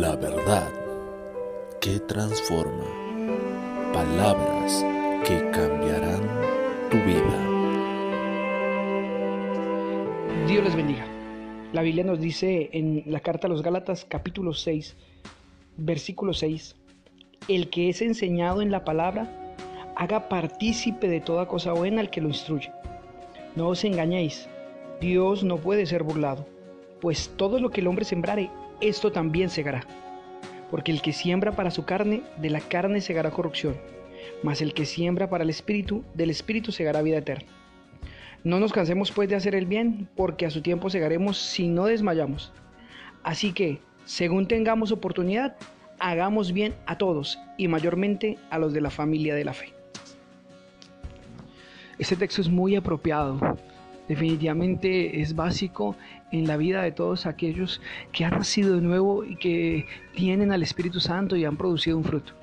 La verdad que transforma. Palabras que cambiarán tu vida. Dios les bendiga. La Biblia nos dice en la carta a los Gálatas capítulo 6, versículo 6, el que es enseñado en la palabra, haga partícipe de toda cosa buena al que lo instruye. No os engañéis, Dios no puede ser burlado, pues todo lo que el hombre sembrare, esto también segará. Porque el que siembra para su carne, de la carne segará corrupción, mas el que siembra para el espíritu, del espíritu segará vida eterna. No nos cansemos pues de hacer el bien, porque a su tiempo segaremos si no desmayamos. Así que, según tengamos oportunidad, hagamos bien a todos y mayormente a los de la familia de la fe. Este texto es muy apropiado definitivamente es básico en la vida de todos aquellos que han nacido de nuevo y que tienen al Espíritu Santo y han producido un fruto.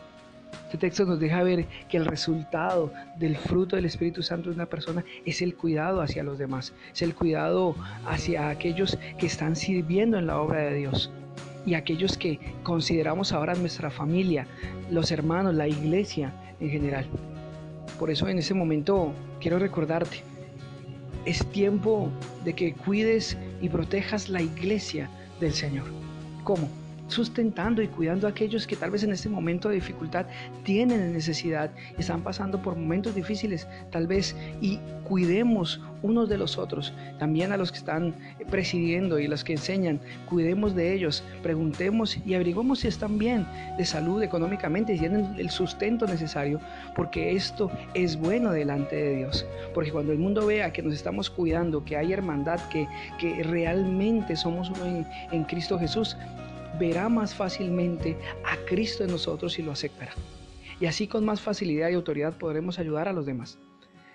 Este texto nos deja ver que el resultado del fruto del Espíritu Santo de una persona es el cuidado hacia los demás, es el cuidado hacia aquellos que están sirviendo en la obra de Dios y aquellos que consideramos ahora nuestra familia, los hermanos, la iglesia en general. Por eso en ese momento quiero recordarte es tiempo de que cuides y protejas la iglesia del Señor. ¿Cómo? Sustentando y cuidando a aquellos que tal vez en este momento de dificultad tienen necesidad, están pasando por momentos difíciles, tal vez, y cuidemos unos de los otros, también a los que están presidiendo y los que enseñan, cuidemos de ellos, preguntemos y averiguemos si están bien de salud económicamente, si tienen el sustento necesario, porque esto es bueno delante de Dios, porque cuando el mundo vea que nos estamos cuidando, que hay hermandad, que, que realmente somos uno en Cristo Jesús, verá más fácilmente a Cristo en nosotros y lo aceptará. Y así con más facilidad y autoridad podremos ayudar a los demás.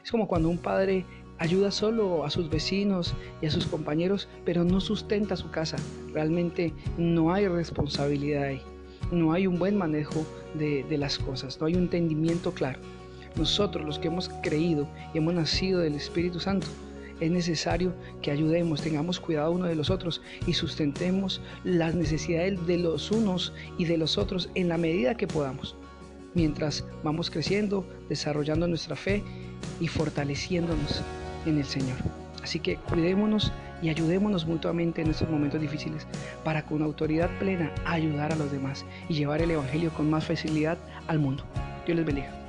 Es como cuando un padre ayuda solo a sus vecinos y a sus compañeros, pero no sustenta su casa. Realmente no hay responsabilidad ahí. No hay un buen manejo de, de las cosas, no hay un entendimiento claro. Nosotros los que hemos creído y hemos nacido del Espíritu Santo, es necesario que ayudemos, tengamos cuidado uno de los otros y sustentemos las necesidades de los unos y de los otros en la medida que podamos, mientras vamos creciendo, desarrollando nuestra fe y fortaleciéndonos en el Señor. Así que cuidémonos y ayudémonos mutuamente en estos momentos difíciles para con autoridad plena ayudar a los demás y llevar el Evangelio con más facilidad al mundo. Dios les bendiga.